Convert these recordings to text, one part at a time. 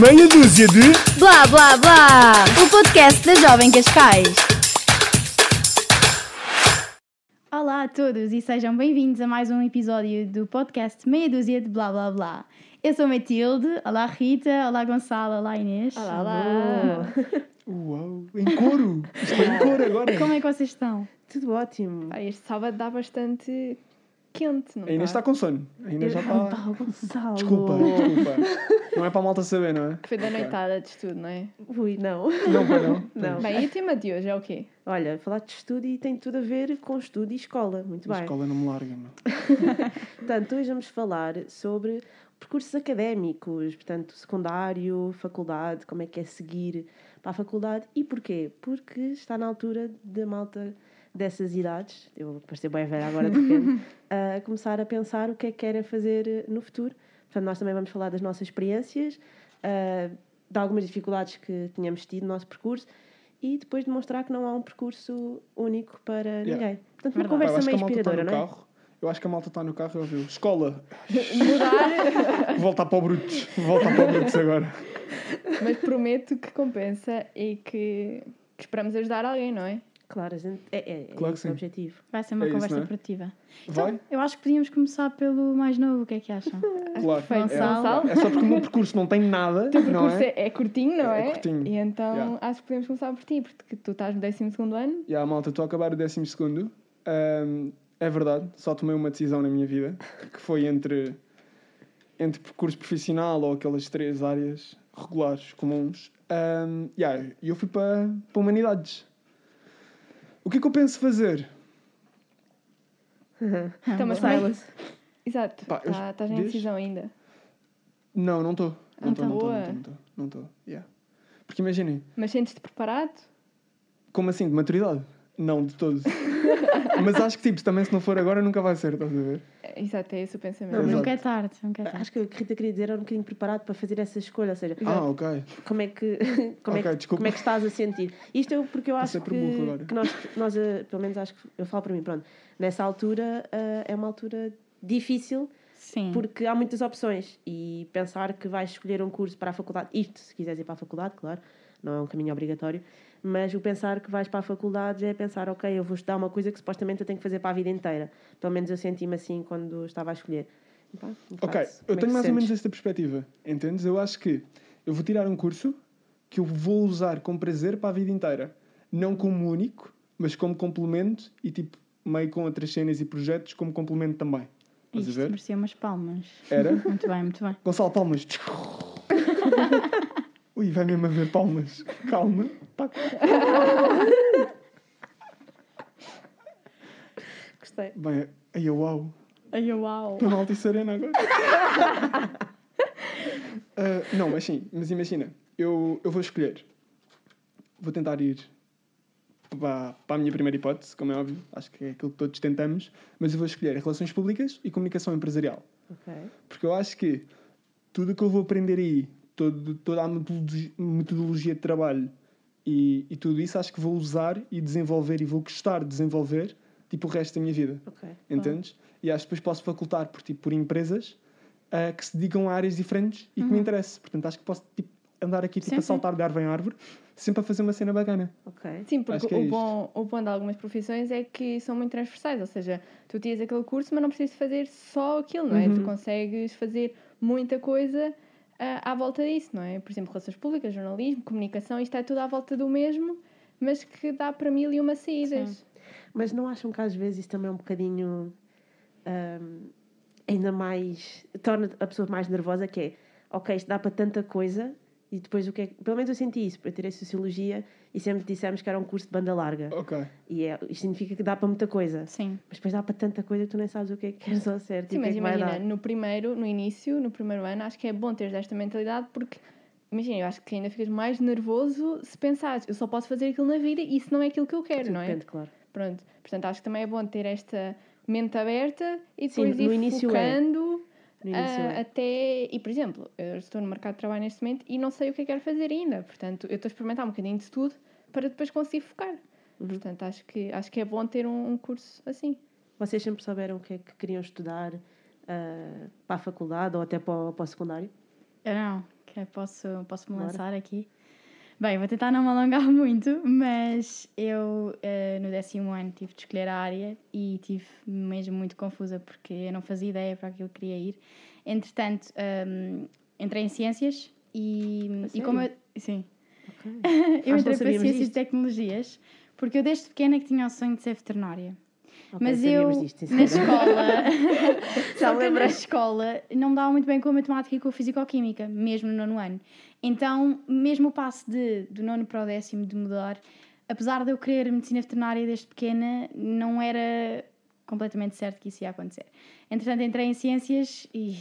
Meia dúzia de. Blá blá blá! O podcast da Jovem Cascais. Olá a todos e sejam bem-vindos a mais um episódio do podcast Meia Dúzia de Blá blá blá. Eu sou Matilde, olá Rita, olá Gonçalo, olá Inês. Olá, olá. Uau, em couro! Isto é em couro agora. Como é que vocês estão? Tudo ótimo. Ah, este sábado dá bastante quente, não A Inês está com sono. A Inês já está. pá, o Gonçalo. Desculpa, desculpa. Não é para a malta saber, não é? Foi da noitada de estudo, não é? Ui, não. Não, para não. Não. Bem, e o tema de hoje é o quê? Olha, falar de estudo e tem tudo a ver com estudo e escola. Muito A bem. escola não me larga, meu. Portanto, hoje vamos falar sobre percursos académicos, portanto, secundário, faculdade, como é que é seguir para a faculdade e porquê? Porque está na altura da malta dessas idades, eu vou parecer bem velha agora de repente, a começar a pensar o que é que querem fazer eh, no futuro. Portanto, nós também vamos falar das nossas experiências, ah, de algumas dificuldades que tínhamos tido no nosso percurso e depois demonstrar que não há um percurso único para Yeah. ninguém. Portanto, Verdade. uma Eu conversa meio está inspiradora, no não é? carro. Eu acho que a malta está no carro e ouviu. Escola, Mudar, voltar para o Brutos. Voltar para o Brutos agora. mas prometo que compensa e que, que esperamos ajudar alguém, não é? Claro, a gente- é, é, é Claro sim. o objetivo. Vai ser uma É isso, conversa é? produtiva. Vai? Então, eu acho que podíamos começar pelo mais novo, o que é que acham? Claro. É, Gonçalo? é só porque o meu percurso não tem nada, O teu não percurso é? é? é curtinho, não É é? curtinho. E então Yeah. acho que podemos começar por ti, porque tu estás no 12 ano. E a malta, estou a acabar o 12 segundo. é verdade, só tomei uma decisão na minha vida, que foi entre, entre percurso profissional ou aquelas três áreas regulares, comuns. Um, yeah, e eu fui para, para Humanidades. O que é que eu penso fazer? Então, mas Boa. como é- Exato, Pá, eu- tá- estás em decisão ainda. Não, não estou. Não estou, Então. não estou, Boa. não estou, não estou. Yeah. Porque imaginem, Mas sentes-te preparado? como assim, de maturidade? Não, de todo. Mas acho que, tipo, também se não for agora, nunca vai ser, estás a ver? É, Exato, é esse o pensamento. Exato. Nunca é tarde, nunca é tarde. Acho que o que a Rita queria dizer era um bocadinho preparado para fazer essa escolha, ou seja, Ah, ok. como é que, como, Ok, é que, como é que estás a sentir. Isto é porque eu acho sempre que, que nós, nós, eh, pelo menos acho que eu falo para mim, pronto, nessa altura eh, é uma altura difícil Sim. porque há muitas opções e pensar que vais escolher um curso para a faculdade, isto se quiseres ir para a faculdade, claro, não é um caminho obrigatório, mas o pensar que vais para a faculdade já é pensar, ok, eu vou estudar uma coisa que supostamente eu tenho que fazer para a vida inteira. Pelo menos eu senti-me assim quando estava a escolher. Pá, Ok, eu é tenho te mais ou menos sentes? esta perspectiva, entendes? Eu acho que eu vou tirar um curso que eu vou usar com prazer para a vida inteira. Não como único, mas como complemento e tipo, meio com outras cenas e projetos como complemento também. Estás Isto merecia umas palmas. Era? Muito bem, muito bem. Gonçalo, palmas. Ui, vai mesmo haver palmas. Calma. Tá. Gostei. Bem, aí uau. Ai, uau! Estou na Altice Arena agora. Ah, não, mas sim, mas imagina, eu, eu vou escolher. Vou tentar ir para, para a minha primeira hipótese, como é óbvio, acho que é aquilo que todos tentamos, mas eu vou escolher Relações Públicas e Comunicação Empresarial. Ok. Porque eu acho que tudo o que eu vou aprender aí, todo, toda a metodologia, de trabalho e, e tudo isso, acho que vou usar e desenvolver e vou gostar de desenvolver tipo o resto da minha vida. Ok. Entendes? E acho que depois posso facultar por, tipo, por empresas ah, que se dedicam a áreas diferentes e que me interesse. Portanto, acho que posso tipo, andar aqui tipo, Sim, a sim. saltar de árvore em árvore, sempre a fazer uma cena bacana. Ok. Sim, porque que é o, isto. bom, o bom de algumas profissões é que são muito transversais, ou seja, tu tiras aquele curso, mas não precisas fazer só aquilo, não é? Uhum. Tu consegues fazer muita coisa à volta disso, não é? Por exemplo, relações públicas, jornalismo, comunicação, isto é tudo à volta do mesmo, mas que dá para mil e uma saídas. Mas não acham que às vezes isso também é um bocadinho ahm, ainda mais. torna a pessoa mais nervosa? Que é, ok, isto dá para tanta coisa e depois o que é. que- Pelo menos eu senti isso, eu tirei Sociologia e sempre dissemos que era um curso de banda larga. Ok. E é, isto significa que dá para muita coisa. Sim. Mas depois dá para tanta coisa que tu nem sabes o que é que queres ao certo Sim, e o que é mas vai imagina, dar. no primeiro, no início, no primeiro ano, acho que é bom teres esta mentalidade porque, imagina, eu acho que ainda ficas mais nervoso se pensares, eu só posso fazer aquilo na vida e isso não é aquilo que eu quero, Tudo não é? depende, claro. Pronto, portanto acho que também é bom ter esta mente aberta e Sim, depois no ir início é. focando No início ah, é. até. E por exemplo, eu estou no mercado de trabalho neste momento e não sei o que é que quero fazer ainda. Portanto, eu estou a experimentar um bocadinho de tudo para depois conseguir focar. Uhum. Portanto, acho que, acho que é bom ter um, um curso assim. Vocês sempre souberam o que é que queriam estudar ah, para a faculdade ou até para o, para o secundário? Eu não. que posso, posso me Bora. lançar aqui. Bem, vou tentar não me alongar muito, mas eu eh, no décimo ano tive de escolher a área e tive mesmo muito confusa porque eu não fazia ideia para aquilo que queria ir. Entretanto, hum, entrei em ciências e, e como eu, sim, Ok. eu entrei para ciências e disto. tecnologias porque eu desde pequena que tinha o sonho de ser veterinária. Mas eu, disto, na escola, Já só que na escola não me dava muito bem com a matemática e com a fisicoquímica, mesmo no nono ano. Então, mesmo o passo de, do nono para o décimo de mudar, apesar de eu querer medicina veterinária desde pequena, não era completamente certo que isso ia acontecer. Entretanto, entrei em ciências e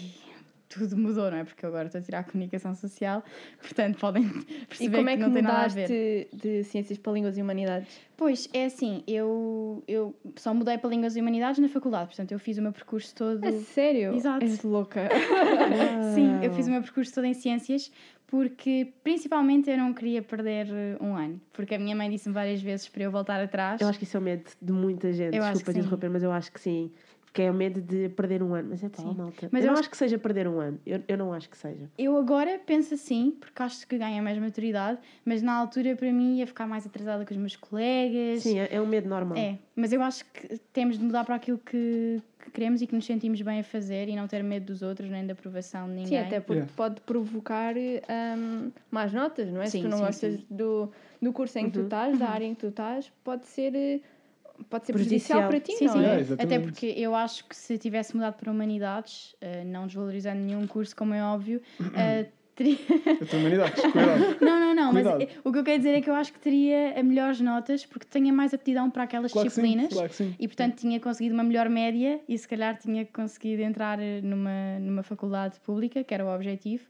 tudo mudou, não é? Porque eu agora estou a tirar a comunicação social, portanto podem E perceber como é que que não tem nada a mudaste ver. de ciências para línguas e humanidades? Pois, é assim, eu, eu só mudei para Línguas e Humanidades na faculdade, portanto eu fiz o meu percurso todo... A sério? Exato. És louca. Sim, eu fiz o meu percurso todo em ciências porque principalmente eu não queria perder eh, um ano, porque a minha mãe disse-me várias vezes para eu voltar atrás. Eu acho que isso é o medo de muita gente. Eu Desculpa interromper, mas eu acho que sim. Que é o medo de perder um ano. Mas é pá, Sim. malta. Mas eu eu não acho que seja perder um ano. Eu, eu não acho que seja. Eu agora penso assim, porque acho que ganha mais maturidade, mas na altura para mim ia ficar mais atrasada com os meus colegas. Sim, é, é um medo normal. É, mas eu acho que temos de mudar para aquilo que, que queremos e que nos sentimos bem a fazer e não ter medo dos outros nem da aprovação de ninguém. Sim, até porque Yeah. pode provocar hum, más notas, não é? Sim, Se tu não sim, gostas sim. Do, do curso em que tu Uhum. estás, da área em que tu estás, pode ser, eh, pode ser Prejudicial. prejudicial para ti, Sim, não sim. é? Yeah, Até exatamente. porque eu acho que se tivesse mudado para Humanidades, eh, não desvalorizando nenhum curso, como é óbvio, eh, teria. Eu tenho humanidades, cuidado. Não, não, não, mas Cuidado. eh, o que eu quero dizer é que eu acho que teria a melhores notas porque tinha mais aptidão para aquelas Claro que sim, disciplinas claro e, portanto, tinha conseguido uma melhor média e, se calhar, tinha conseguido entrar eh, numa, numa faculdade pública, que era o objetivo.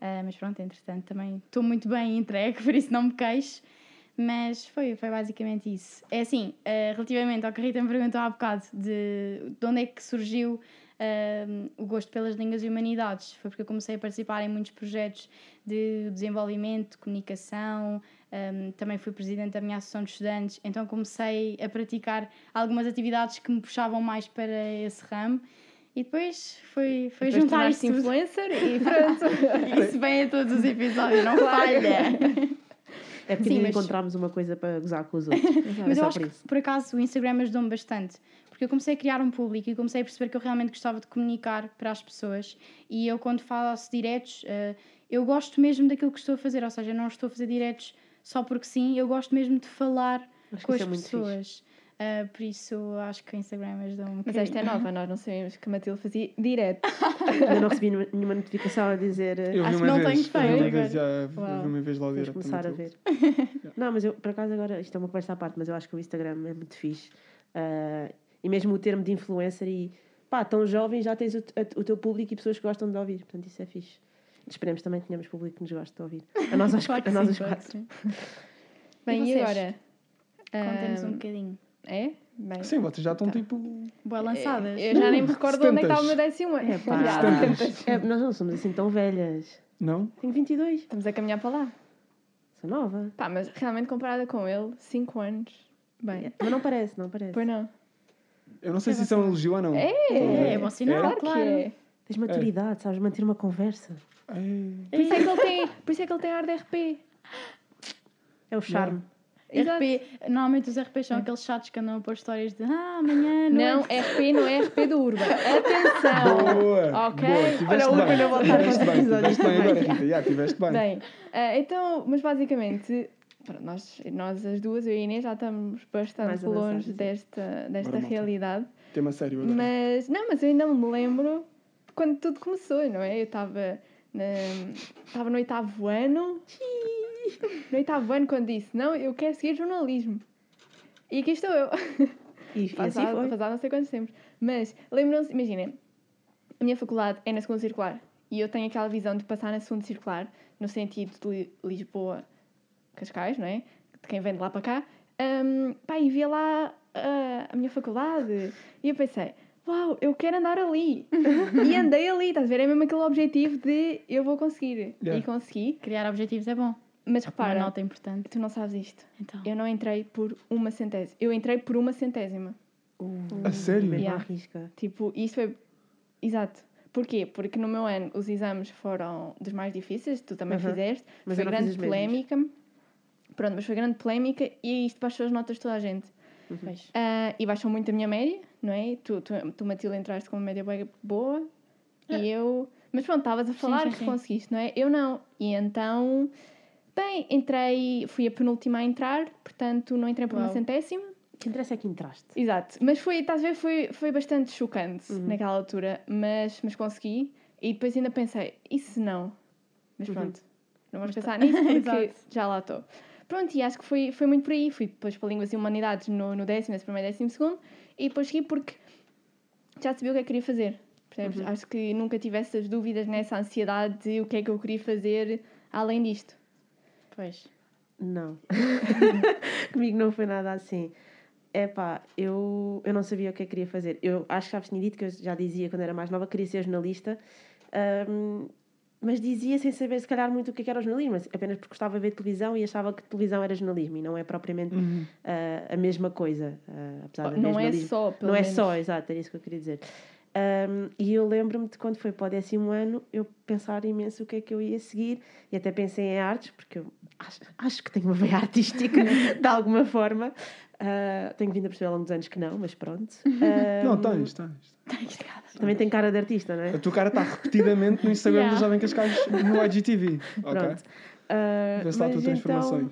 Ah, mas pronto, entretanto, também estou muito bem entregue, por isso não me queixo. Mas foi, foi basicamente isso. É assim, eh, relativamente ao que a Rita me perguntou há bocado, de, de onde é que surgiu eh, o gosto pelas línguas e humanidades, foi porque eu comecei a participar em muitos projetos de desenvolvimento, de comunicação, eh, também fui presidente da minha associação de estudantes, então comecei a praticar algumas atividades que me puxavam mais para esse ramo. E depois foi, foi Depois juntar tudo. influencer e pronto. Isso vem a todos os episódios, não falha. É porque Sim, mas- encontramos uma coisa para gozar com os outros. Mas É eu acho por que, por acaso, o Instagram ajudou-me bastante. Porque eu comecei a criar um público e comecei a perceber que eu realmente gostava de comunicar para as pessoas. E eu, quando faço diretos, eh, eu gosto mesmo daquilo que estou a fazer. Ou seja, eu não estou a fazer diretos só porque sim, eu gosto mesmo de falar Acho com as é pessoas. Eh, por isso, acho que o Instagram ajudou-me um Mas esta é nova, nós não sabemos que a Matilde fazia direto. Ainda não recebi nenhuma- notificação a dizer. Eu Acho que não vez, tenho eu feito vez, já, Uau. eu vi uma vez lá Vamos direto. começar a ver. Não, mas eu, por acaso, agora, isto é uma conversa à parte, mas eu acho que o Instagram é muito fixe. Ah, e mesmo o termo de influencer e pá, tão jovem já tens o, a- o teu público e pessoas que gostam de ouvir. Portanto, isso é fixe. Esperemos também que tenhamos público que nos goste de ouvir. A nós, que a nós que quatro. Bem, E e, agora? Contem-nos um Ahm, bocadinho. É? Bem, Sim, vocês já estão Tá. tipo. Boa lançadas. Eu já nem me recordo onde é que está o meu décimo ano. É pá. É, nós não somos assim tão velhas. Não? Tenho 22. Estamos a caminhar para lá. Sou nova. Pá, mas realmente comparada com ele, 5 anos. Bem, Mas não parece, não parece. pois não. Eu não sei se isso é um elogio ou não. É, É, é bom sinal, Claro claro. que é. Tens maturidade, sabes manter uma conversa. Ei. Por isso é que ele tem, por isso é que ele tem ar de RP. É o charme. Exato. RP, normalmente os RPs são aqueles chatos que andam a pôr histórias de ah, amanhã. Não, RP não é RP do Urban. Atenção! Boa! Ok. Boa, Olha, o. Urban a voltar para os episódios tiveste bem agora, Rita. Já, tiveste bem. Bem, ah, então, mas basicamente, pronto, nós, nós as duas, eu e a Inês, já estamos bastante longe desta, desta Bora, realidade. Tema sério agora. Mas, não, mas eu ainda me lembro de quando tudo começou, não é? Eu estava na- estava no oitavo ano. No oitavo ano, quando disse, não, eu quero seguir jornalismo. E aqui estou eu. E, e assim Passado, passado não sei quantos tempos. Mas lembram-se, imaginem, a minha faculdade é na segunda circular e eu tenho aquela visão de passar na segunda circular, no sentido de Li- Lisboa, Cascais, não é? De quem vem de lá para cá. Hum, pá, e via lá ah, a minha faculdade e eu pensei, uau, eu quero andar ali. e andei ali, estás a ver? É mesmo aquele objetivo de eu vou conseguir. Yeah. E consegui. Criar objetivos é bom. Mas Uma repara, nota importante. tu não sabes isto. Então. Eu não entrei por uma centésima. Eu entrei por uma centésima. A sério? Mesmo Yeah. à risca. Tipo, isto foi. Exato. Porquê? Porque no meu ano os exames foram dos mais difíceis, tu também Uhum. fizeste, Mas foi grande mesmos. polémica. Pronto, mas foi grande polémica e isto baixou as notas de toda a gente. Pois. Ah, e baixou muito a minha média, não é? Tu, tu, tu Matilde, entraste com uma média boa e eu. Mas pronto, estavas a falar sim, que sim. conseguiste, não é? Eu não. E então. Bem, entrei, fui a penúltima a entrar, portanto não entrei para uma Uau. centésima. O que interessa é que entraste. Exato. Mas foi, estás a ver, foi, foi bastante chocante Uhum. naquela altura, mas, mas consegui. E depois ainda pensei, e se não? Mas Uhum. pronto, não vamos pensar nisso porque já lá estou. Pronto, e acho que foi, foi muito por aí. Fui depois para Línguas e Humanidades no, no décimo, nesse primeiro décimo segundo, e depois segui porque já sabia o que é que queria fazer. Percebes? Uhum. Acho que nunca tive essas dúvidas nessa ansiedade de o que é que eu queria fazer além disto. Pois. Não. Comigo não foi nada assim. É pá, eu, eu não sabia o que é que queria fazer. Eu acho que já vos tinha dito que eu já dizia quando era mais nova que queria ser jornalista, ahm, mas dizia sem saber se calhar muito o que é era o jornalismo, apenas porque gostava de ver televisão e achava que televisão era jornalismo e não é propriamente Uhum. ah, a mesma coisa. ah, apesar de haver não é jornalismo. só, pelo Não é menos. só, exato, era isso que eu queria dizer. Um, e eu lembro-me de quando foi para o décimo ano eu pensar imenso o que é que eu ia seguir e até pensei em artes, porque eu acho, acho que tenho uma veia artística de alguma forma. Uh, tenho vindo a perceber ao longo dos anos que não, mas pronto. Não, Um, tens, tens. Também tem cara de artista, não é? A tua cara está repetidamente no Instagram Yeah. da Jovem Cascais no IGTV. Pronto. Uh, Vê se lá a tua transformação. então,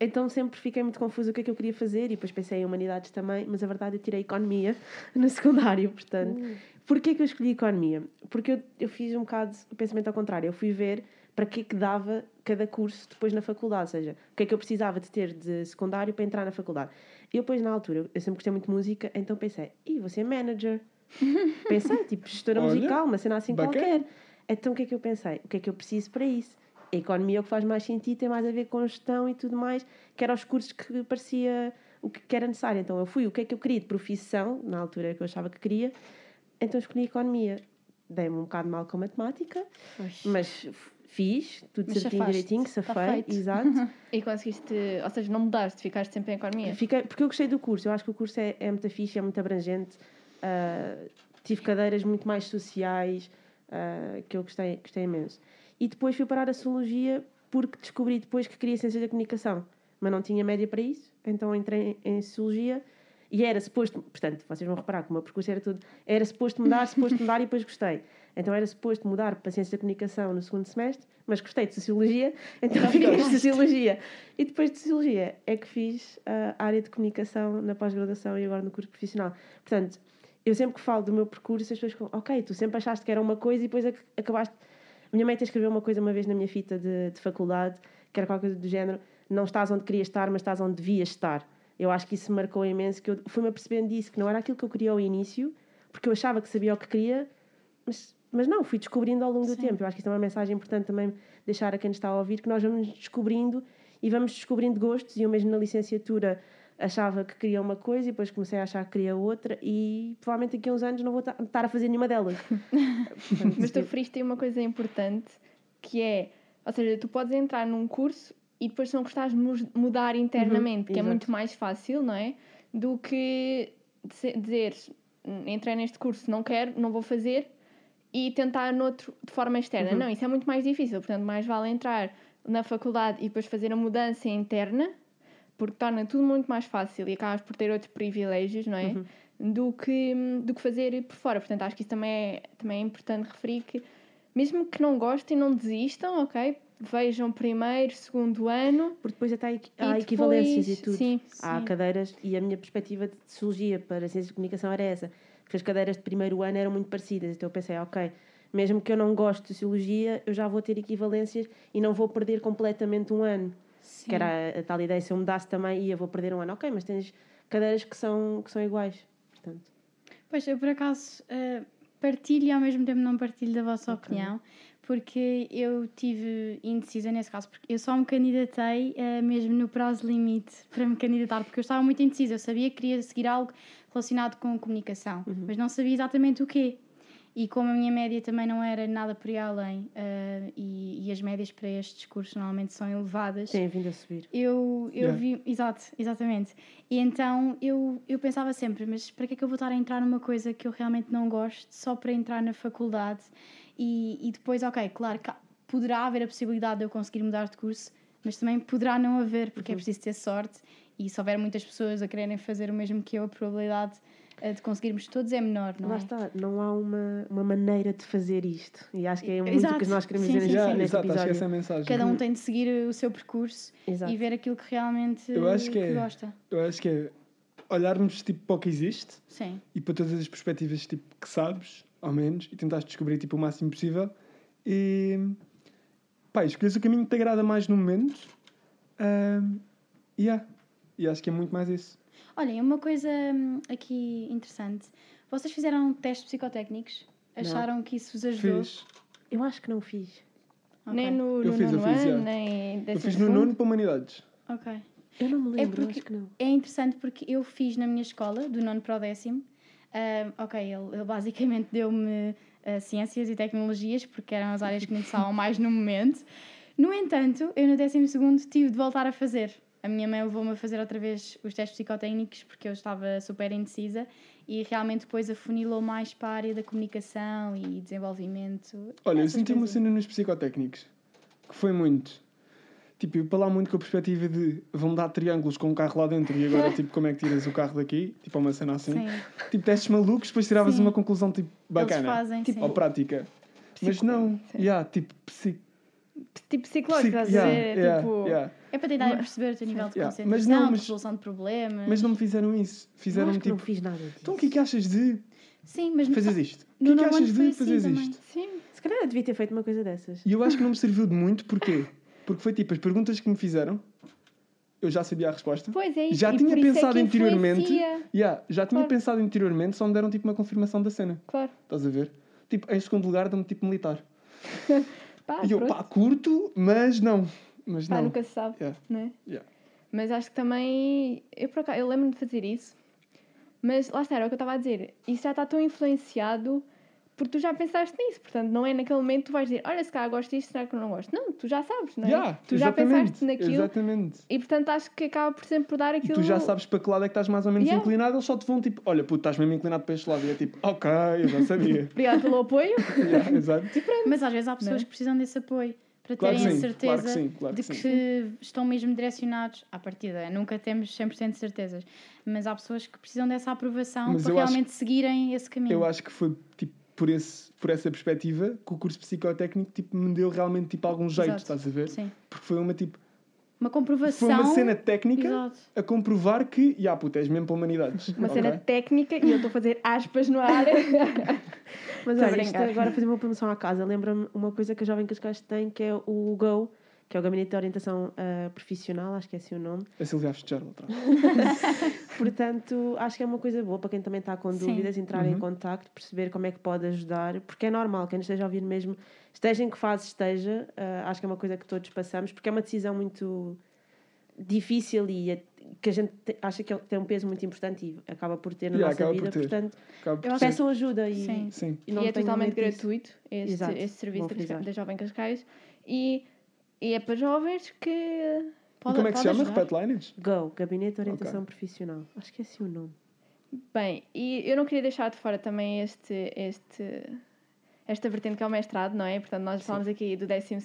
então sempre fiquei muito confusa o que é que eu queria fazer e depois pensei em humanidades também, mas a verdade eu tirei economia no secundário, portanto. Porquê que eu escolhi economia? Porque eu, eu fiz um bocado o pensamento ao contrário. Eu fui ver para que é que dava cada curso depois na faculdade, ou seja, o que é que eu precisava de ter de secundário para entrar na faculdade. E eu depois, na altura, eu sempre gostei muito de música, então pensei, ih, vou ser manager. pensei, tipo, gestora Olha, musical, uma cena assim bacana. qualquer. Então o que é que eu pensei? O que é que eu preciso para isso? A economia é o que faz mais sentido, tem mais a ver com gestão e tudo mais, que eram os cursos que parecia o que era necessário. Então eu fui, o que é que eu queria de profissão, na altura que eu achava que queria, então escolhi economia. Dei-me um bocado mal com matemática, mas fiz, tudo Mas certinho, safaste. direitinho, safei, exato. E conseguiste, ou seja, não mudaste, ficaste sempre em economia. Fiquei, porque eu gostei do curso, eu acho que o curso é, é muito fixe, é muito abrangente. ah, tive cadeiras muito mais sociais, ah, que eu gostei, gostei imenso. E depois fui parar a Sociologia porque descobri depois que queria Ciências da Comunicação, mas não tinha média para isso, então entrei em, Sociologia e era suposto, portanto, vocês vão reparar que o meu percurso era tudo, era suposto mudar, suposto mudar e depois gostei. Então era suposto mudar para Ciências da Comunicação no segundo semestre, mas gostei de Sociologia, então Então fiquei em. Sociologia. E depois de Sociologia é que fiz a área de Comunicação na pós-graduação e agora no curso profissional. Portanto, eu sempre que falo do meu percurso, as pessoas ficam, ok, tu sempre achaste que era uma coisa e depois ac- acabaste. Minha mãe até escreveu uma coisa uma vez na minha fita de, de faculdade, que era qualquer coisa do género: não estás onde querias estar, mas estás onde devias estar. Eu acho que isso me marcou imenso, que eu fui-me apercebendo disso, que não era aquilo que eu queria ao início, porque eu achava que sabia o que queria, mas, mas não, fui descobrindo ao longo do Sim. tempo. Eu acho que isso é uma mensagem importante também deixar a quem está a ouvir, que nós vamos descobrindo e vamos descobrindo gostos. E eu mesmo na licenciatura achava que queria uma coisa e depois comecei a achar que queria outra e provavelmente daqui a uns anos não vou ta- estar a fazer nenhuma delas. Portanto, Mas tu referiste aí uma coisa importante que é, ou seja, tu podes entrar num curso e depois se não gostares mudar internamente, que é exato. muito mais fácil, não é? Do que dizer, "Hum, entrei neste curso, não quero, não vou fazer e tentar noutro de forma externa. Uhum. Não, isso é muito mais difícil, portanto, mais vale entrar na faculdade e depois fazer a mudança interna, porque torna tudo muito mais fácil e acabas por ter outros privilégios, não é? Uhum. Do, que, do que fazer por fora. Portanto, acho que isso também é, também é importante referir que, mesmo que não gostem, não desistam, ok? Vejam primeiro, segundo ano. Porque depois até há, e há depois- equivalências e tudo. Sim, Há Sim. cadeiras, e a minha perspectiva de sociologia para ciências de comunicação era essa, porque as cadeiras de primeiro ano eram muito parecidas, então eu pensei, ok, mesmo que eu não goste de sociologia, eu já vou ter equivalências e não vou perder completamente um ano. Sim. Que era a, tal ideia, se eu mudasse também, ia, vou perder um ano. Ok, mas tens cadeiras que são, que são iguais, portanto. Pois, eu por acaso eh, partilho e ao mesmo tempo não partilho da vossa Ok. opinião, porque eu tive indecisa nesse caso, porque eu só me candidatei eh, mesmo no prazo limite para me candidatar, porque eu estava muito indecisa, eu sabia que queria seguir algo relacionado com comunicação, Uhum. mas não sabia exatamente o quê. E como a minha média também não era nada por aí além, ah, e, e as médias para estes cursos normalmente são elevadas, Tem vindo a subir. eu, eu Yeah. vi. Exato, exatamente. E então eu, eu pensava sempre, mas para que é que eu vou estar a entrar numa coisa que eu realmente não gosto só para entrar na faculdade? E, e depois, ok, claro, que poderá haver a possibilidade de eu conseguir mudar de curso, mas também poderá não haver, porque é preciso ter sorte. E se houver muitas pessoas a quererem fazer o mesmo que eu, a probabilidade eh, de conseguirmos todos é menor, não Lá é? está, não há uma, uma maneira de fazer isto. E acho que é muito o Exato. que nós queremos Sim, dizer sim, neste, neste exato, acho que episódio. essa é a mensagem. Cada um tem de seguir o seu percurso Exato. e ver aquilo que realmente Eu acho que é- gosta. Eu acho que é olharmos tipo, para o que existe Sim. e para todas as perspectivas tipo, que sabes, ao menos, e tentares descobrir tipo, o máximo possível. E pá, escolhes o caminho que te agrada mais no momento. Ahm, yeah. E acho que é muito mais isso. Olhem, uma coisa hum, aqui interessante. Vocês fizeram testes psicotécnicos? Acharam que isso vos ajudou? Fiz. Eu acho que não fiz. Ok. Nem no, Eu no fiz, eu nono fiz, ano, nem Eu fiz no segundo. nono para Humanidades. Ok. Eu não me É lembro, porque- acho que não. É interessante porque eu fiz na minha escola, do nono para o décimo. Hum, ok, ele, ele basicamente deu-me ciências e tecnologias, porque eram as áreas que me interessavam mais no momento. No entanto, eu no décimo segundo tive de voltar a fazer. A minha mãe levou-me a fazer outra vez os testes psicotécnicos porque eu estava super indecisa e realmente depois afunilou mais para a área da comunicação e desenvolvimento. Olha, eu senti uma cena nos psicotécnicos que foi muito. Tipo, eu para lá muito com a perspectiva de vão dar triângulos com um carro lá dentro e agora, tipo, como é que tiras o carro daqui? Tipo, uma cena assim. Sim, Tipo, testes malucos, depois tiravas Sim. uma conclusão, tipo, eles bacana. fazem, sim. Ou prática. Mas Psico- não, sim. yeah, tipo, psi, Tipo psicológico, psico- estás a yeah, ver? yeah, tipo, yeah. É para tentarem Mas- perceber o teu nível de Yeah, mas concentração, não, mas- resolução de problemas. Mas não me fizeram isso. Eu Fizeram acho que não tipo, fiz nada disso. então o que é que achas de Sim, mas fazeres isto? O que é que achas de assim também. isto? sim. Se calhar eu devia ter feito uma coisa dessas. E eu acho que não me serviu de muito, porquê? Porque foi tipo, as perguntas que me fizeram, eu já sabia a resposta. Pois é isso. Já tinha é pensado que anteriormente. Yeah, já tinha Claro. pensado anteriormente, só me deram tipo uma confirmação da cena. Claro. Estás a ver? Tipo, em segundo lugar, dão-me tipo militar. Pá, e eu, pronto. pá, curto, mas não. Mas Pá, não. nunca se sabe, Yeah. não é? Yeah. Mas acho que também. Eu, por acaso, eu lembro-me de fazer isso. Mas lá está, era o que eu estava a dizer. Isso já está tão influenciado porque tu já pensaste nisso. Portanto, não é naquele momento que tu vais dizer: Olha, se calhar gosto disto, será que eu não gosto? Não, tu já sabes, não é? Yeah, tu já pensaste naquilo. Exatamente. E portanto, acho que acaba por sempre por dar E aquilo. tu já sabes para que lado é que estás mais ou menos Yeah. inclinado, eles só te vão tipo, olha, puto, estás mesmo inclinado para este lado. E é tipo, ok, eu já sabia. Obrigado pelo apoio. Yeah, exato. Mas às vezes há pessoas Não é? que precisam desse apoio para Claro terem a sim, certeza claro que sim, claro de que que, estão mesmo direcionados à partida. Nunca temos 100% de certezas, mas há pessoas que precisam dessa aprovação Mas para eu acho- realmente seguirem esse caminho. Eu acho que foi tipo por, esse, por essa perspectiva que o curso psicotécnico tipo, me deu realmente tipo, algum jeito, Exato. estás a ver? Sim. Porque foi uma tipo. Uma comprovação. Foi uma cena técnica Exato. a comprovar que, já, puto, és mesmo para humanidades. Uma ok? cena técnica e eu estou a fazer aspas no ar. Mas Estou a olha, isto brincar. agora fazer uma promoção à casa, lembra-me uma coisa que a Jovem Cascais tem, que é o GO, que é o Gabinete de Orientação ah, Profissional, acho que é assim o nome. A Silvia atrás. Portanto, acho que é uma coisa boa para quem também está com Sim. dúvidas, entrar em Uhum. contacto, perceber como é que pode ajudar, porque é normal, quem esteja a ouvir mesmo, esteja em que fase esteja, ah, acho que é uma coisa que todos passamos, porque é uma decisão muito difícil e é- que a gente te- acha que tem um peso muito importante e acaba por ter na Yeah, nossa por vida, portanto, por ser. peçam ajuda e, Sim. Sim. e não e é totalmente gratuito este, Exato, este serviço da Jovem Cascais. E, e é para jovens que. E Pode- como é que se chama? ajudar. Repete. Go, Gabinete de Orientação Profissional. Acho que é assim o nome. Bem, e eu não queria deixar de fora também este, este, esta vertente que é o mestrado, não é? Portanto, nós falamos aqui do 12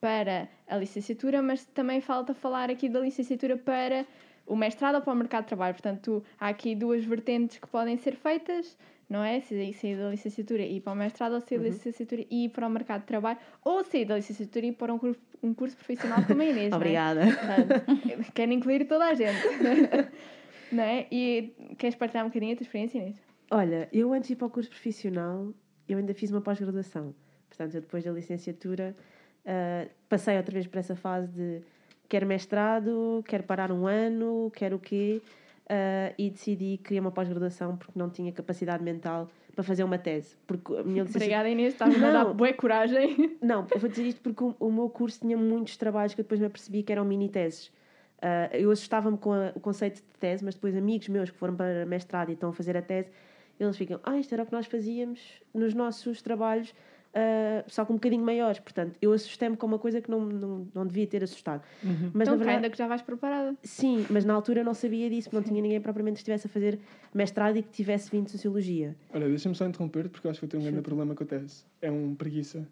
para a licenciatura, mas também falta falar aqui da licenciatura para o mestrado ou para o mercado de trabalho. Portanto, há aqui duas vertentes que podem ser feitas, não é? Se sair da licenciatura e ir para o mestrado, ou sair da licenciatura e ir para o mercado de trabalho, ou sair da licenciatura e ir para um curso, um curso profissional como a Inês, é? Obrigada. Portanto, querem incluir toda a gente. não é? E queres partilhar um bocadinho a tua experiência, Inês? Olha, eu antes de ir para o curso profissional, eu ainda fiz uma pós-graduação. Portanto, eu depois da licenciatura ah, passei outra vez por essa fase de quero mestrado, quero parar um ano, quero o quê? Ah, e decidi que queria uma pós-graduação porque não tinha capacidade mental para fazer uma tese. Porque a minha licenciatura... Obrigada, Inês. Estás-me a dar boa coragem. Não, eu vou dizer isto porque o, o meu curso tinha muitos trabalhos que eu depois me apercebi que eram mini-teses. Ah, eu assustava-me com a- o conceito de tese, mas depois amigos meus que foram para mestrado e estão a fazer a tese, eles ficam, ah, isto era o que nós fazíamos nos nossos trabalhos, ah, só com um bocadinho maiores. Portanto, eu assustei-me com uma coisa que não, não, não devia ter assustado. Uhum. Mas então, na verdade, ainda que já vais preparada. sim, mas na altura eu não sabia disso, porque não tinha ninguém propriamente que estivesse a fazer mestrado e que tivesse vindo de Sociologia. Olha, deixa-me só interromper porque eu acho que eu tenho um grande problema com a tese. É um preguiça.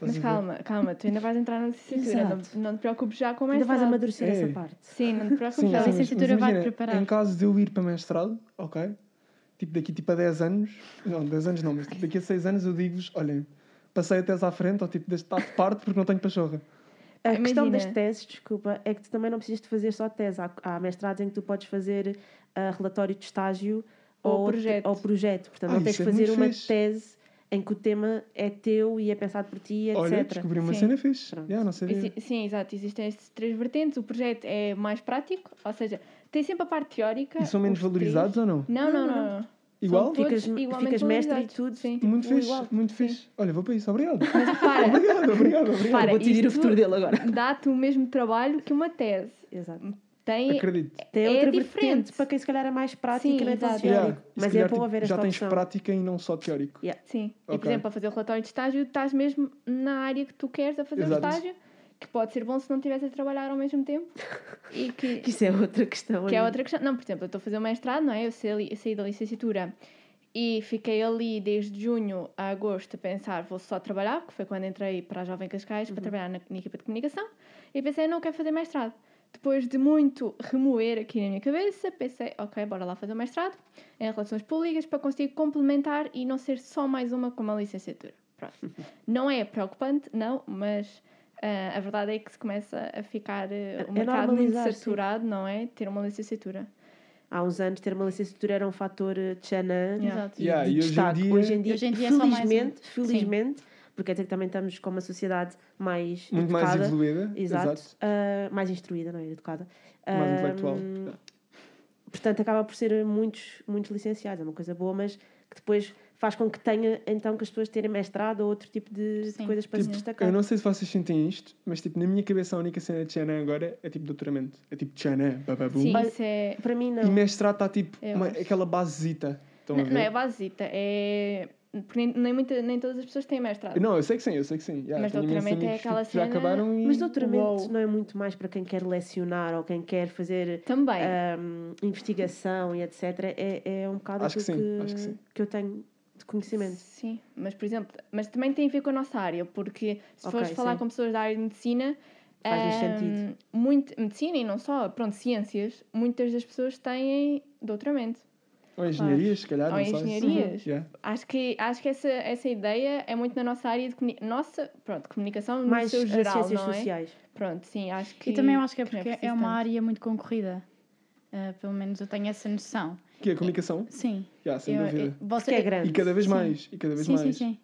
Mas calma, calma, tu ainda vais entrar na licenciatura. Não, não te preocupes já com o Ainda vais mestrado. amadurecer É. essa parte. Sim, não te preocupes Sim, já. a licenciatura vai-te imagina, preparar. Em caso de eu ir para mestrado, ok? Tipo, daqui tipo, a 10 anos, não, 10 anos não, mas tipo, daqui a 6 anos eu digo-vos: olhem, passei a tese à frente, ou tipo, deste de parte porque não tenho pachorra. A Imagina. questão das teses, desculpa, é que tu também não precisas de fazer só tese. Há, há mestrados em que tu podes fazer ah, relatório de estágio Ou outro- projeto. ou projeto. Portanto, Ah, não tens de é fazer uma fixe. tese em que o tema é teu e é pensado por ti, etc. Olha, descobri uma Sim. cena fixe. Yeah, não sabia. Exi- Sim, exato. Existem estes três vertentes. O projeto é mais prático, ou seja, tem sempre a parte teórica. E são menos os três- valorizados ou não? Não, não, não. não. Igual? Ficas- ficas mestre e tudo. Sim. Muito fixe, igual. muito fixe. Olha, vou para isso, obrigado. Mas repara, obrigado, obrigado, obrigado. Para, Vou decidir o futuro dele agora. dá-te o mesmo trabalho que uma tese. Exato. Tem, Acredito. Tem É outra diferente. vertente para quem se calhar é mais prática Sim, e não é exato. teórico. Yeah. Mas calhar, é bom tipo, haver Já esta tens opção. prática e não só teórico. Sim. E, por exemplo, a fazer o relatório de estágio, estás mesmo na área que tu queres a fazer Exato. o estágio, que pode ser bom se não estivesse a trabalhar ao mesmo tempo. E que, Que isso é outra questão. que é outra questão. Não, por exemplo, eu estou a fazer o mestrado, não é? Eu saí, eu saí da licenciatura e fiquei ali desde junho a agosto a pensar, vou só trabalhar, que foi quando entrei para a Jovem Cascais para trabalhar na, na equipa de comunicação, e pensei, não quero fazer mestrado. Depois de muito remoer aqui na minha cabeça, pensei, ok, bora lá fazer o mestrado em Relações Públicas para conseguir complementar e não ser só mais uma como a licenciatura. Pronto. Não é preocupante, não, mas ah, a verdade é que se começa a ficar ah, o É mercado muito saturado, não é? Ter uma licenciatura. Há uns anos ter uma licenciatura era um fator eh, tchanã Exato. e Yeah, de e hoje em destaque. dia- hoje em dia, Hoje em dia é só mais um. felizmente, Sim. felizmente, porque dizer que também estamos com uma sociedade mais Muito mais educada, evoluída. exato, Exato. ah, mais instruída, não é? Educada. Mais Ah, intelectual. Portanto, acaba por ser muitos, muitos licenciados, é uma coisa boa, mas que depois faz com que tenha então que as pessoas terem mestrado ou outro tipo de, de coisas para se Tipo, destacar. Eu não sei se vocês sentem isto, mas tipo, na minha cabeça a única cena de Xanã agora é tipo doutoramento. É tipo Xanã, bababum. Sim, isso é. Para mim, não. E mestrado está tipo uma- aquela basezita. Estão a Não, ver? não é basita, é. Porque nem, nem, muita, nem todas as pessoas têm mestrado. Não, eu sei que sim, eu sei que sim. Yeah, Mas doutoramento é aquela tipo, já cena- acabaram e. Mas doutoramento Uou. não é muito mais para quem quer lecionar ou quem quer fazer Também. ahm, investigação e etc. É, é um bocado Acho que aquilo sim, que, acho que sim. que eu tenho de conhecimento. Sim, mas por exemplo, mas também tem a ver com a nossa área, porque se Ok, fores falar sim. com pessoas da área de medicina, Faz-lhes ahm, sentido. Muito, medicina e não só, pronto, ciências, muitas das pessoas têm doutoramento. Ou engenharias, se calhar. Ou não sei. engenharias. Yeah. Acho que, acho que essa, essa ideia é muito na nossa área de comuni nossa, pronto, comunicação no Mais seu as geral, ciências não é? sociais. Pronto, sim, acho que E também eu acho que é que não porque é, preciso uma área muito concorrida. Ah, pelo menos eu tenho essa noção. Que é a comunicação? Sim. Yeah, sem Eu- dúvida. eu- você- Porque é grande. E cada vez Sim. mais. E cada vez sim, mais. sim, sim.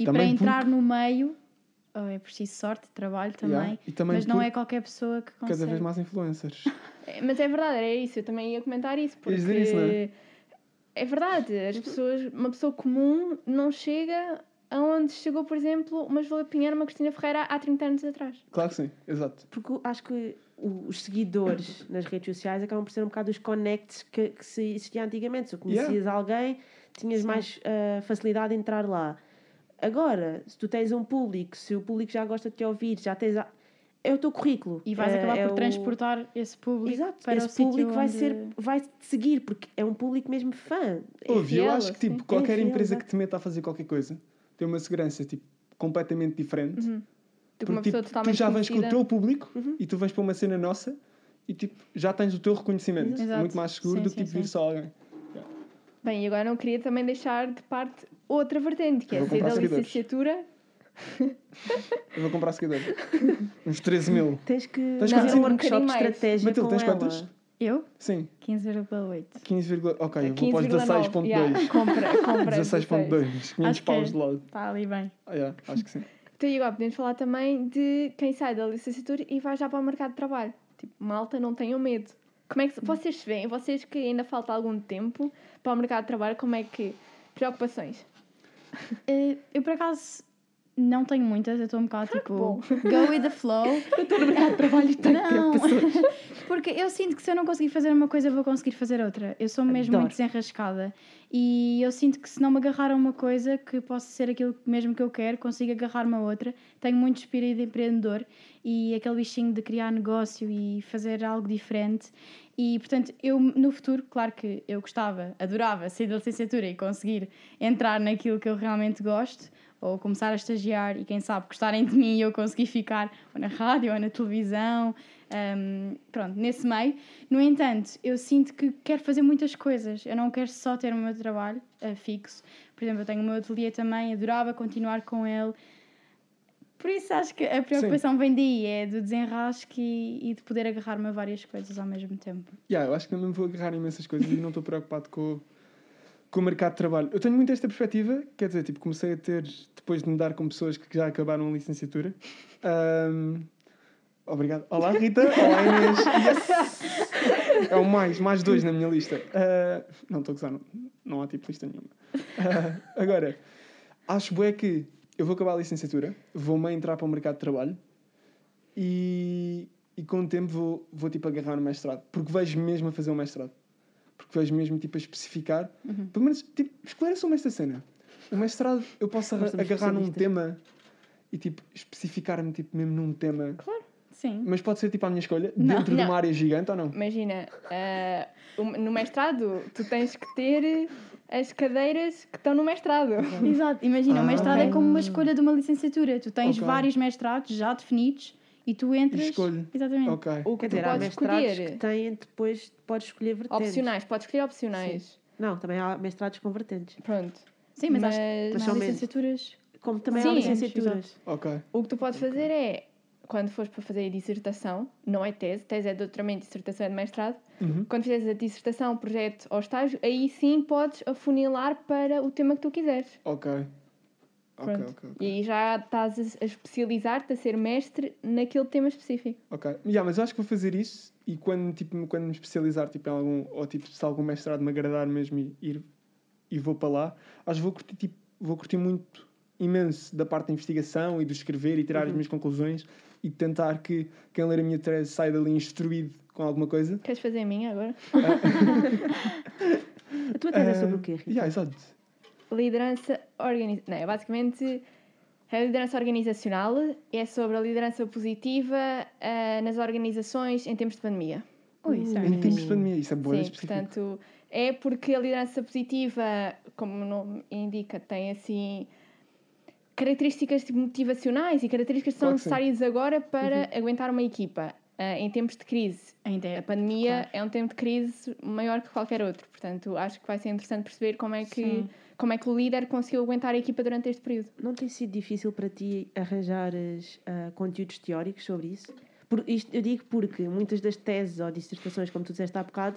E Também para entrar no meio oh, é preciso sorte, trabalho também. Yeah. E também Mas não é qualquer pessoa que consegue. cada vez mais influencers. É, Mas é verdade, era isso, eu também ia comentar isso, porque dizer isso, não é? é verdade, as pessoas, uma pessoa comum não chega aonde chegou, por exemplo, uma Joana Pinheiro, uma Cristina Ferreira há 30 anos atrás. Claro que sim, exato. Porque eu acho que os seguidores nas redes sociais acabam por ser um bocado os connects que, que se existia antigamente. Se tu conhecias alguém, tinhas Sim. mais ah, facilidade em entrar lá. Agora, se tu tens um público, se o público já gosta de te ouvir, já tens. A... É o teu currículo. E vais É- acabar é por o- transportar esse público Exato, para esse o público vai onde- ser vai te seguir porque é um público mesmo fã. É Ouve, eu acho que tipo, assim. qualquer É fiel, empresa exato. que te meta a fazer qualquer coisa tem uma segurança tipo, completamente diferente. Uhum. Do que uma Porque pessoa tipo, tu totalmente já vens com o conhecida. teu público Uhum. e tu vens para uma cena nossa e tipo, já tens o teu reconhecimento. Exato. Muito mais seguro Sim, do que sim, tipo, vir sim. só alguém. Bem, e agora não queria também deixar de parte outra vertente, que é Vou sair comprar da seguidores. licenciatura. Eu vou comprar seguidores. Uns 13 mil. Tens que Tens fazer quantos? um Um workshop bocadinho de mais. estratégia Matilde, com tens ela. quantas? Eu? Sim, 15,8. 15, vírgula- ok, eu vou para os 15,9. 16.2. Yeah, compra, compra. 16.2, 500 Acho que paus é. de lado. Está ali bem. Ah, yeah, acho que sim. E agora podemos falar também de quem sai da licenciatura e vai já para o mercado de trabalho. Tipo, malta, não tenham medo. Como é que vocês se veem? Vocês que ainda falta algum tempo para o mercado de trabalho, como é que. Preocupações? Eh, Eu, por acaso, não tenho muitas, eu estou um bocado tipo bom. go with the flow. Estou no mercado de trabalho e tenho Não, pessoas. porque eu sinto que se eu não conseguir fazer uma coisa, eu vou conseguir fazer outra. Eu sou mesmo Adoro. muito desenrascada. E eu sinto que se não me agarrar a uma coisa, que possa ser aquilo mesmo que eu quero, consigo agarrar-me a outra. Tenho muito espírito empreendedor e aquele bichinho de criar negócio e fazer algo diferente. E, portanto, eu no futuro, claro que eu gostava, adorava sair da licenciatura e conseguir entrar naquilo que eu realmente gosto, ou começar a estagiar e quem sabe gostarem de mim e eu conseguir ficar ou na rádio ou na televisão, hum, pronto, nesse meio. No entanto, eu sinto que quero fazer muitas coisas, eu não quero só ter o meu trabalho eh, fixo. Por exemplo, eu tenho o meu ateliê também, adorava continuar com ele. Por isso acho que a preocupação vem daí, é do desenrasque e, e de poder agarrar-me a várias coisas ao mesmo tempo. Yeah, eu acho que também me vou agarrar imensas coisas e não estou preocupado com, com o mercado de trabalho. Eu tenho muito esta perspectiva, quer dizer, tipo, comecei a ter, depois de me dar com pessoas que já acabaram a licenciatura. Ahm, obrigado. Olá, Rita. Olá, Inês. Yes! É o mais, mais dois na minha lista. Ah, não estou a gozar, não, não há tipo lista nenhuma. Ah, agora, acho bué que eu vou acabar a licenciatura, vou-me entrar para o mercado de trabalho e, e com o tempo vou, vou tipo agarrar no mestrado, porque vejo mesmo a fazer um mestrado. Porque vejo mesmo tipo a especificar. Pelo menos, tipo, esclareçam-me esta cena. O mestrado eu posso agarrar, num tema e tipo especificar-me tipo, mesmo num tema. Sim. Mas pode ser tipo a minha escolha, Não. dentro de Não. uma área gigante ou não? Imagina, um- no mestrado, tu tens que ter as cadeiras que estão no mestrado. Exato, imagina, Ah, o mestrado ok. é como uma escolha de uma licenciatura. Tu tens Ok. vários mestrados já definidos e tu entras. Escolho. Exatamente. Ok. O que Quer dizer, tu há podes mestrados escolher. que têm, depois podes escolher vertentes. Opcionais, podes escolher opcionais. Não, também há mestrados com vertentes. Pronto. Sim, mas, acho Mas- Mas há licenciaturas. Como também Sim, há licenciaturas. Ok. O que tu podes fazer é, quando fores para fazer a dissertação, não é tese, tese é doutoramento, dissertação é de mestrado. Uhum. Quando fizeres a dissertação, projeto ou estágio, aí sim podes afunilar para o tema que tu quiseres. Ok. Pronto. ok. E aí já estás a- especializar-te, a ser mestre naquele tema específico. Ok. Yeah, mas eu acho que vou fazer isso e quando, tipo, quando me especializar tipo, em algum, ou tipo, se algum mestrado me agradar mesmo e ir e vou para lá, acho que vou curtir, tipo, vou curtir muito imenso da parte da investigação e do escrever e tirar as minhas conclusões e tentar que quem ler a minha tese saia dali instruído com alguma coisa. Queres fazer a minha agora? A tua tese é sobre o quê, Rita? yeah, exato. Liderança Não, é basicamente a liderança organizacional é sobre a liderança positiva ah, nas organizações em tempos de pandemia. Ui, é Em tempos de pandemia, isso é boa Sim, específico. portanto, é porque a liderança positiva, como o nome indica, tem assim características tipo, motivacionais e características que são Claro que sim. necessárias agora para aguentar uma equipa. Ah, em tempos de crise, Ainda a é. pandemia claro. é um tempo de crise maior que qualquer outro. Portanto, acho que vai ser interessante perceber como é que, Sim. Como é que o líder conseguiu aguentar a equipa durante este período. Não tem sido difícil para ti arranjares ah, conteúdos teóricos sobre isso? Por, isto, eu digo porque muitas das teses ou dissertações, como tu disseste há bocado,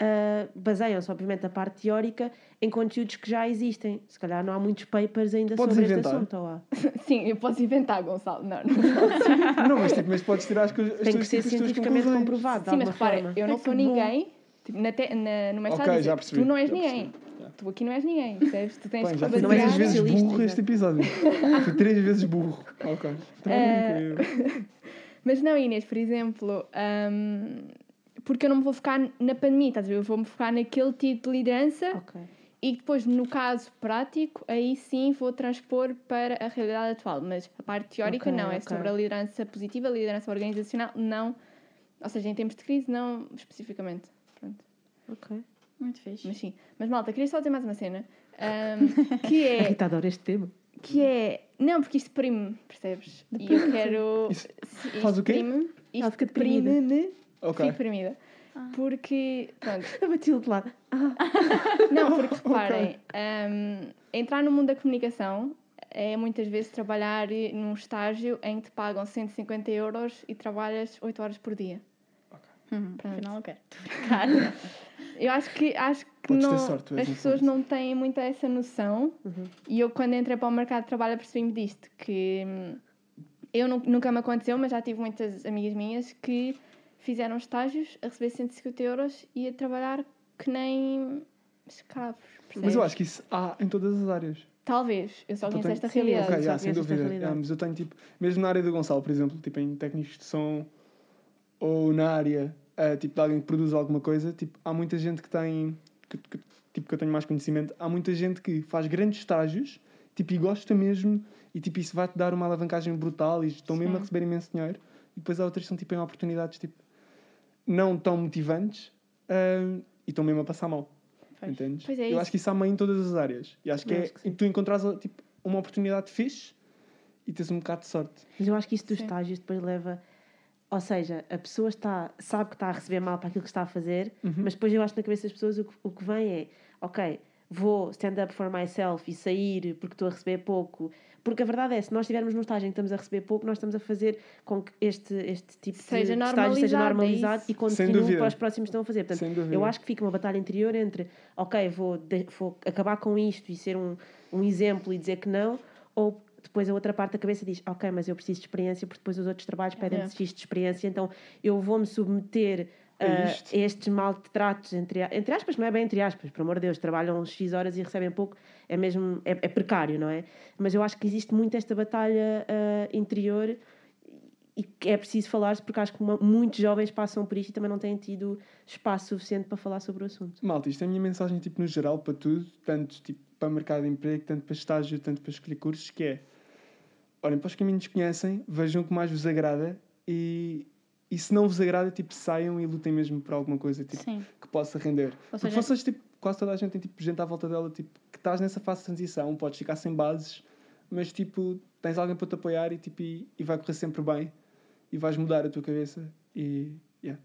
ah, baseiam-se, obviamente, a parte teórica em conteúdos que já existem. Se calhar não há muitos papers ainda Podes sobre inventar. este assunto. Ou há? Sim, eu posso inventar, Gonçalo. Não, não. Não, mas, tipo, mas podes tirar as, coisas- as Tem que ser cientificamente comprovado, Sim, mas repara, eu não É sou ninguém. Tipo, na te, na, no mestrado, Ok, dizer, já percebi, tu não és ninguém. Tu aqui não és ninguém, percebes? Tu tens Bem, que fui três vezes burro este episódio. fui três vezes burro. Ok. Tranquilo. Mas não, Inês, por exemplo, hum, porque eu não me vou focar na pandemia, estás a ver? Eu vou-me focar naquele tipo de liderança Ok. e depois, no caso prático, aí sim vou transpor para a realidade atual. Mas a parte teórica Ok, não, é ok. sobre a liderança positiva, a liderança organizacional, não. Ou seja, em tempos de crise, não especificamente. Pronto. Ok. Muito fixe. Mas sim. Mas malta, queria só dizer mais uma cena. hum, que A é. Rita adora este tema. Que é. Não, porque isto deprime, percebes? E eu quero. Isso faz o quê? Ela Isto fica deprimida. deprime-me. Ok. Fico deprimida. Ah. Porque. Pronto. Eu bati-lo de lado. Ah, Não, porque reparem, hum, entrar no mundo da comunicação é muitas vezes trabalhar num estágio em que te pagam 150 euros e trabalhas 8 horas por dia. Hum, afinal, eu quero. Eu acho que, acho que não, sorte, as pessoas não têm muito essa noção. Uhum. E eu, quando entrei para o mercado de trabalho, apercebi-me disto: que hum, eu nu- nunca me aconteceu, mas já tive muitas amigas minhas que fizeram estágios a receber 150 euros e a trabalhar que nem escravos. Mas eu percebes? acho que isso há em todas as áreas. Talvez, eu só conheço esta Sim, realidade. Ok, yeah, sem dúvida. Yeah, mas eu tenho tipo, mesmo na área do Gonçalo, por exemplo, tipo em técnicos de som ou na área ah, tipo de alguém que produz alguma coisa, tipo, há muita gente que tem que, que- tipo que eu tenho mais conhecimento, há muita gente que faz grandes estágios, tipo, e gosta mesmo, e tipo, isso vai te dar uma alavancagem brutal e estão mesmo a Sim. receber imenso dinheiro. E depois há outras que são tipo em oportunidades tipo não tão motivantes ah, e estão mesmo a passar mal. Pois. Entendes? Pois é eu isso. acho que isso há meio em todas as áreas. E acho que Eu é acho que sim. tu encontrares tipo, uma oportunidade fixe e tens um bocado de sorte. Mas eu acho que isso dos Sim. estágios depois leva. Ou seja, a pessoa está, sabe que está a receber mal para aquilo que está a fazer, Uhum. mas depois eu acho que na cabeça das pessoas o que, o que vem é: ok, vou stand up for myself e sair porque estou a receber pouco. Porque a verdade é, se nós estivermos num estágio em que estamos a receber pouco, nós estamos a fazer com que este, este tipo Seja de estágio seja normalizado, é e continue para os próximos que estão a fazer. Portanto, eu acho que fica uma batalha interior entre, ok, vou, de- vou acabar com isto e ser um, um exemplo e dizer que não, ou depois a outra parte da cabeça diz, ok, mas eu preciso de experiência porque depois os outros trabalhos pedem Yeah. X de experiência, então eu vou-me submeter É a isto. estes maltratos, entre, entre aspas, não é bem entre aspas, por amor de Deus, trabalham X horas e recebem pouco, é mesmo, é, é precário, não é? Mas eu acho que existe muito esta batalha ah, interior e que é preciso falar-se porque acho que uma- muitos jovens passam por isto e também não têm tido espaço suficiente para falar sobre o assunto. Malta, isto é a minha mensagem tipo, no geral para tudo, tanto tipo, para mercado de emprego, tanto para estágio, tanto para escolher cursos, que é olhem para os caminhos que conhecem, vejam o que mais vos agrada e, e se não vos agrada, tipo, saiam e lutem mesmo por alguma coisa tipo, Sim. que possa render. Ou Porque seja, vocês, tipo, quase toda a gente tem tipo, gente à volta dela tipo, que estás nessa fase de transição, podes ficar sem bases, mas tipo, tens alguém para te apoiar e, tipo, e, e vai correr sempre bem e vais mudar a tua cabeça e yeah.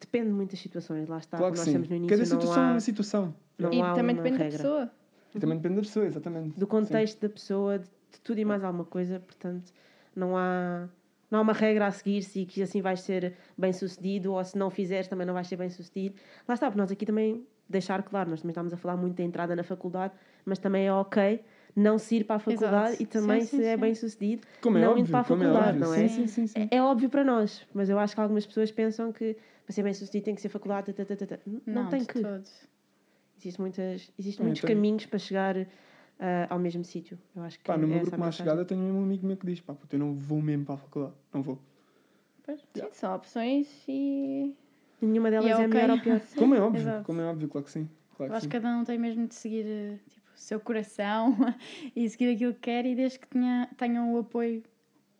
Depende de muitas situações, lá está, claro que nós sim. estamos no início, Cada não situação é há, uma situação. não E há também uma depende da regra. pessoa. E também depende da pessoa, exatamente. do contexto da pessoa, de, de tudo e mais alguma coisa, portanto, não há, não há uma regra a seguir se que assim vais ser bem sucedido ou se não fizeres também não vais ser bem sucedido. Lá está, porque nós aqui também deixar claro, nós também estamos a falar muito da entrada na faculdade, mas também é ok não se ir para a faculdade Exato. e também Sim, se sim, é sim. bem sucedido. Como é não óbvio, indo para a é faculdade, óbvio. não é? Sim, sim, sim, sim. É, é óbvio para nós, mas eu acho que algumas pessoas pensam que para ser bem sucedido tem que ser faculdade. tata, tata, tata. Não, tem que. todo. Existem, muitas, existem Também muitos tem. caminhos para chegar ah, ao mesmo sítio. Eu acho que Pá, no é meu essa grupo mais chegada tenho mesmo um amigo meu que diz: pá, puto, eu não vou mesmo para a faculdade. Não vou. Pois. Sim, são opções e. Nenhuma delas E é é, ok. melhor ou pior. Como é óbvio, exato. como é óbvio, claro que sim. Claro Eu que acho sim. que cada um tem mesmo de seguir tipo, o seu coração e seguir aquilo que quer e desde que tenha, tenham o apoio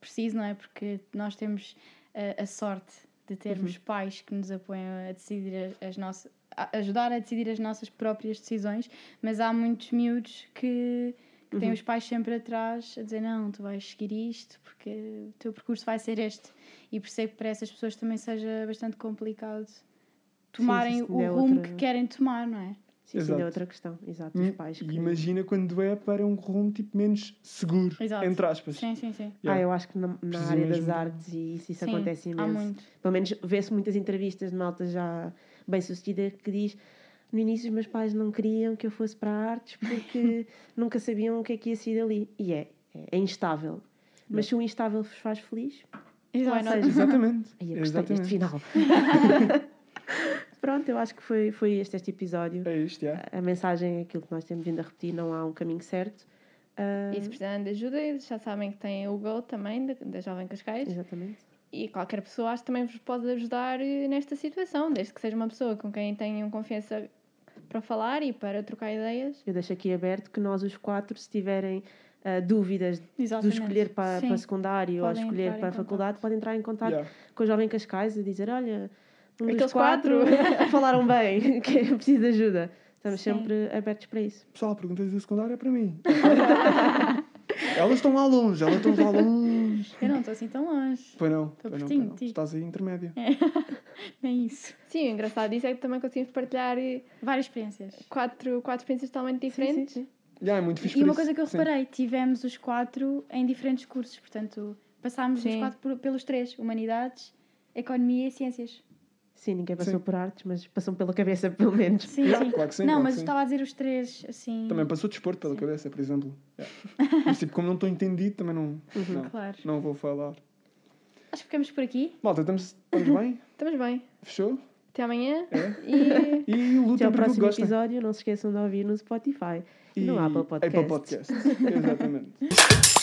preciso, não é? Porque nós temos eh, a sorte de termos pais que nos apoiam a decidir a- as nossas ajudar a decidir as nossas próprias decisões, mas há muitos miúdos que, que têm Uhum. os pais sempre atrás a dizer não, tu vais seguir isto porque o teu percurso vai ser este e percebo que para essas pessoas também seja bastante complicado tomarem isso o é rumo outra- que querem tomar, não é? Sim, isso ainda é outra questão. Exato, os pais. E que- imagina quando é para um rumo tipo menos seguro, Exato. entre aspas. Sim, sim, sim. Ah, Yeah. eu acho que na, na área das artes e isso, isso Sim, acontece Há imenso. muito. Pelo menos vê-se muitas entrevistas de malta já bem sucedida que diz no início os meus pais não queriam que eu fosse para artes porque nunca sabiam o que é que ia sair dali. E é, é, é instável. Mas se o instável vos faz feliz, Exato. seja, Exatamente. aí eu gostei deste final. Pronto, eu acho que foi, foi este, este episódio. É isto, yeah. A mensagem é aquilo que nós temos vindo a repetir, não há um caminho certo. Ah, E se precisarem de ajuda, já sabem que têm o Go também, da, da Jovem Cascais. Exatamente. E qualquer pessoa acho que também vos pode ajudar eh, nesta situação, desde que seja uma pessoa com quem tenham confiança para falar e para trocar ideias. Eu deixo aqui aberto que nós os quatro, se tiverem ah, dúvidas de Exatamente. escolher para, Sim. para secundário ou Podem escolher entrar em para a faculdade, podem entrar em contato Yeah. com o Jovem Cascais e dizer, olha, um dos Aqueles quatro, quatro. falaram bem, que eu preciso de ajuda. Estamos Sim. sempre abertos para isso. Pessoal, perguntas do secundário é para mim. elas estão lá longe, elas estão lá longe. Eu não estou assim tão longe. Pois não, Estou pertinho de ti. Estás aí intermédio. É isso. Sim, o engraçado disso é que também conseguimos partilhar eh, Várias experiências. quatro, quatro experiências totalmente Sim, diferentes. sim, sim. Yeah, é muito fixe E uma isso. coisa que eu Sim. reparei, tivemos os quatro em diferentes cursos, portanto, passámos os Sim. quatro pelos três: Humanidades, Economia e Ciências. Sim, ninguém passou Sim. por artes, mas passou pela cabeça, pelo menos. Sim, Yeah, sim. claro que sim, não, claro mas estava a dizer os três, assim. Também passou desporto pela Sim. cabeça, por exemplo. Yeah. Mas tipo, como não estou entendido, também não, não, Claro. não vou falar. Acho que ficamos por aqui. Malta, estamos, estamos bem? Estamos bem. Fechou? Até amanhã. É? E E lutem Até ao que próximo episódio. Não se esqueçam de ouvir no Spotify e no Apple Podcast. Apple Podcast. Exatamente.